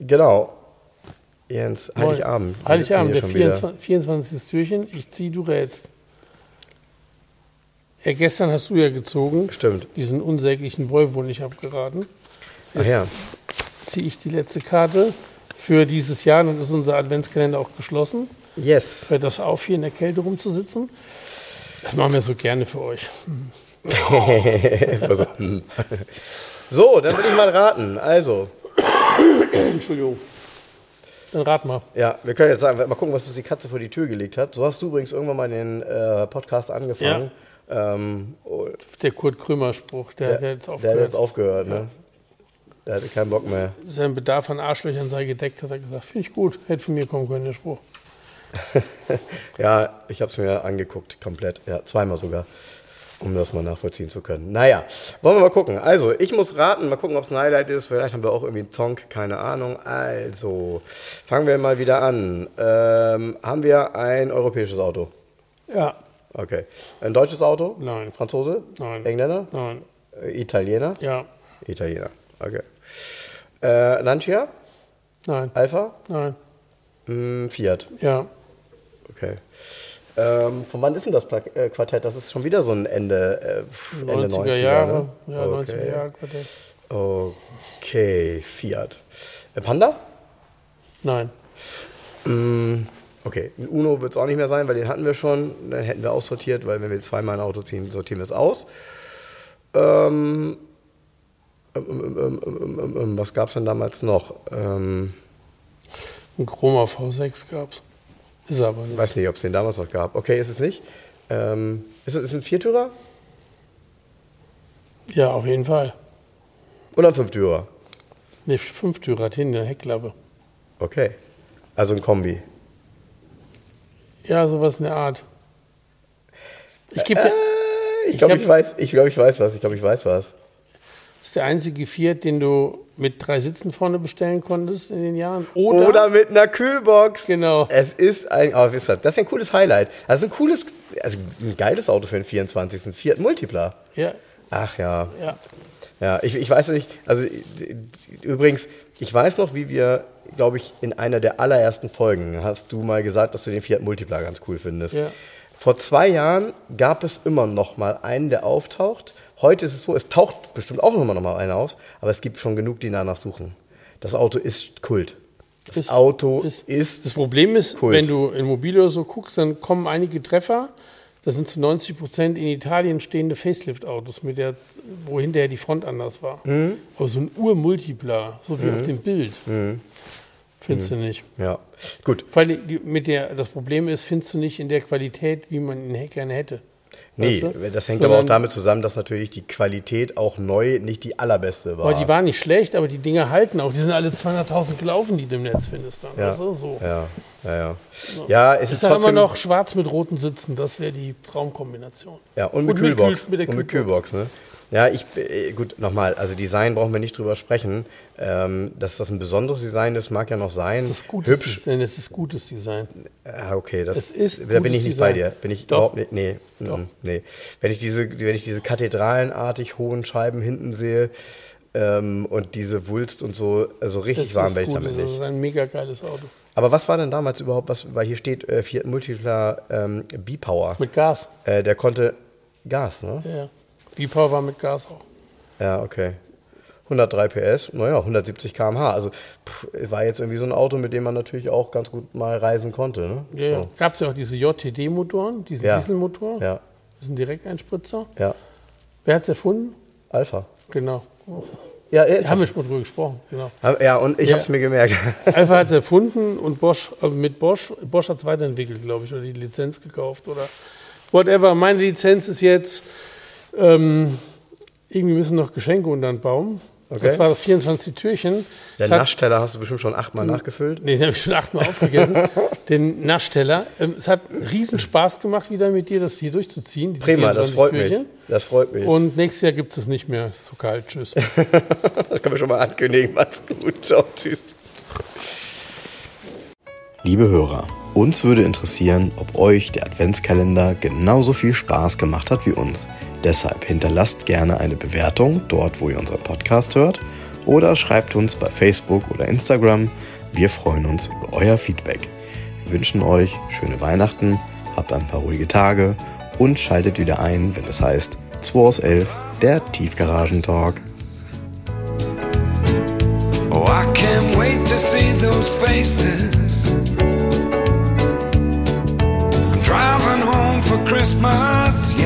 Genau. Jens. Heiligabend. Heiligabend, der sitzen hier schon 24, 24. Türchen. Ich zieh, du rätst. Ja, gestern hast du ja gezogen. Stimmt. Diesen unsäglichen Volvo nicht abgeraten. Ach ja. Ziehe ich die letzte Karte für dieses Jahr. Dann ist unser Adventskalender auch geschlossen. Yes. Hört das auf, hier in der Kälte rumzusitzen? Das machen wir so gerne für euch. so, dann will ich mal raten. Also, Entschuldigung. Dann rat mal. ja, wir können jetzt sagen, mal gucken, was uns die Katze vor die Tür gelegt hat. So hast du übrigens irgendwann mal den äh, Podcast angefangen. Ähm, oh, Der Kurt Krömer-Spruch, der, der, hat jetzt der hat aufgehört. jetzt aufgehört, ne? Der hatte keinen Bock mehr. Sein Bedarf an Arschlöchern sei gedeckt, hat er gesagt. Finde ich gut. Hätte von mir kommen können, der Spruch. Ja, ich habe es mir angeguckt, komplett. Ja, zweimal sogar, um das mal nachvollziehen zu können. Naja, wollen wir mal gucken. Also, ich muss raten, mal gucken, ob es ein Highlight ist. Vielleicht haben wir auch irgendwie einen Song, keine Ahnung. Also, fangen wir mal wieder an. Ähm, haben wir ein europäisches Auto? Ja, Okay. Ein deutsches Auto? Nein. Franzose? Nein. Engländer? nein, Äh, Italiener? ja, Italiener. Okay. Äh, Lancia? nein, Alpha? nein, Hm, Fiat. ja. Okay. Ähm, von wann ist denn das äh, Quartett? Das ist schon wieder so ein Ende, äh, Ende 90er 90er, Jahre. Ne? Ja, okay. 90er Jahre Quartett. Okay, Fiat. Äh, Panda? Nein, Mm, okay, ein Uno wird es auch nicht mehr sein, weil den hatten wir schon. Dann hätten wir aussortiert, weil wenn wir zweimal ein Auto ziehen, sortieren wir es aus. Ähm, ähm, ähm, ähm, ähm, ähm, was gab es denn damals noch? Ähm, ein Chroma V6 gab's. Ist aber ich nicht. weiß nicht, ob es den damals noch gab. Okay, ist es nicht. Ähm, ist es ist ein Viertürer Ja, auf jeden Fall. oder ein Fünftürer? Ne, Fünftürer hat hinten eine Heckklappe. Okay. Also ein Kombi. Ja, sowas in der Art. Ich gebe dir, Ich Ich glaube, ich, weiß, ich, glaub, ich weiß was. Ich glaube, ich weiß was. Das ist der einzige Fiat, den du mit drei Sitzen vorne bestellen konntest in den Jahren. Oder, Oder, mit einer Kühlbox. Genau. Es ist ein, aber wisst ihr, das ist ein cooles Highlight. Also ein cooles, also ein geiles Auto für den 24. Ein Fiat Multipla. ja, Ach ja. ja. Ja, ich, ich weiß nicht, also übrigens, ich weiß noch, wie wir, glaube ich, in einer der allerersten Folgen hast du mal gesagt, dass du den Fiat Multipla ganz cool findest. Ja. Vor zwei Jahren gab es immer noch mal einen, der auftaucht. Heute ist es so, es taucht bestimmt auch immer noch mal einer auf, aber es gibt schon genug, die danach suchen. Das Auto ist Kult. Das Ist- Auto ist- ist, Das Problem ist, Kult. wenn du in Mobile so guckst, dann kommen einige Treffer. Das sind zu 90 Prozent in Italien stehende Facelift-Autos, mit der, wo hinterher die Front anders war. Mhm. Aber so ein Ur-Multipla, so wie auf dem Bild, Mhm. findest du nicht. ja, gut. Weil die, mit der, das Problem ist, findest du nicht in der Qualität, wie man ihn gerne hätte. Nee, Weißt du? das hängt aber auch Sondern- damit zusammen, dass natürlich die Qualität auch neu nicht die allerbeste war. Aber die waren nicht schlecht, aber die Dinger halten auch. Die sind alle 200.000 gelaufen, die du im Netz findest. Dann, ja. weißt du? so. ja, ja, ja. Ja, es Ist ist dann immer trotzdem noch schwarz mit roten Sitzen. Das wäre die Traumkombination. Ja, und mit Und mit Kühlbox. Kühl- mit der und mit. Kühlbox, ne? Ja, ich, äh, gut, nochmal, also Design brauchen wir nicht drüber sprechen. Ähm, dass das ein besonderes Design ist, mag ja noch sein. Das ist gutes Hübsch. Design, es ist gutes Design. Ja, okay, das, Es ist da bin ich nicht Design. bei dir. Bin ich Doch. überhaupt nicht, nee, Doch. mm, nee. Wenn ich diese, wenn ich diese kathedralenartig hohen Scheiben hinten sehe ähm, und diese Wulst und so, also richtig Das warm werde ich damit das nicht. ist ein mega geiles Auto. Aber was war denn damals überhaupt, was, weil hier steht äh, Fiat Multipla ähm, B-Power. Mit Gas. Äh, der konnte Gas, ne? Ja, B-Power war mit Gas auch. Ja, okay. 103 PS, naja, 170 km/h. Also pff, war jetzt irgendwie so ein Auto, mit dem man natürlich auch ganz gut mal reisen konnte. Ne? Ja, ja. So. Gab es ja auch diese JTD-Motoren, diesen Ja. Dieselmotor. Ja, Das ist ein Direkteinspritzer. ja. Wer hat es erfunden? Alpha. Genau. Ja, Da jetzt haben wir schon mal drüber gesprochen. Genau. ja, und ich Ja. habe es mir gemerkt. Alpha hat es erfunden und Bosch, äh, mit Bosch, Bosch hat es weiterentwickelt, glaube ich, oder die Lizenz gekauft oder whatever. Meine Lizenz ist jetzt, ähm, irgendwie müssen noch Geschenke unter den Baum. Okay. Das war das 24. Türchen. Der Es hat- Naschteller hast du bestimmt schon achtmal nachgefüllt. Nee, den habe ich schon achtmal aufgegessen. den Naschteller. Ähm, es hat riesen Spaß gemacht, wieder mit dir das hier durchzuziehen. diese Prima, das 24 freut mich. Türchen. Das freut mich. Und nächstes Jahr gibt es nicht mehr. Ist zu kalt. Tschüss. Das können wir schon mal ankündigen. Macht's gut. Ciao, tschüss. Liebe Hörer, uns würde interessieren, ob euch der Adventskalender genauso viel Spaß gemacht hat wie uns. Deshalb hinterlasst gerne eine Bewertung dort, wo ihr unseren Podcast hört, oder schreibt uns bei Facebook oder Instagram. Wir freuen uns über euer Feedback. Wir wünschen euch schöne Weihnachten, habt ein paar ruhige Tage und schaltet wieder ein, wenn es heißt 2 aus 11, der Tiefgaragentalk. Oh, I can't wait to see those faces. for Christmas.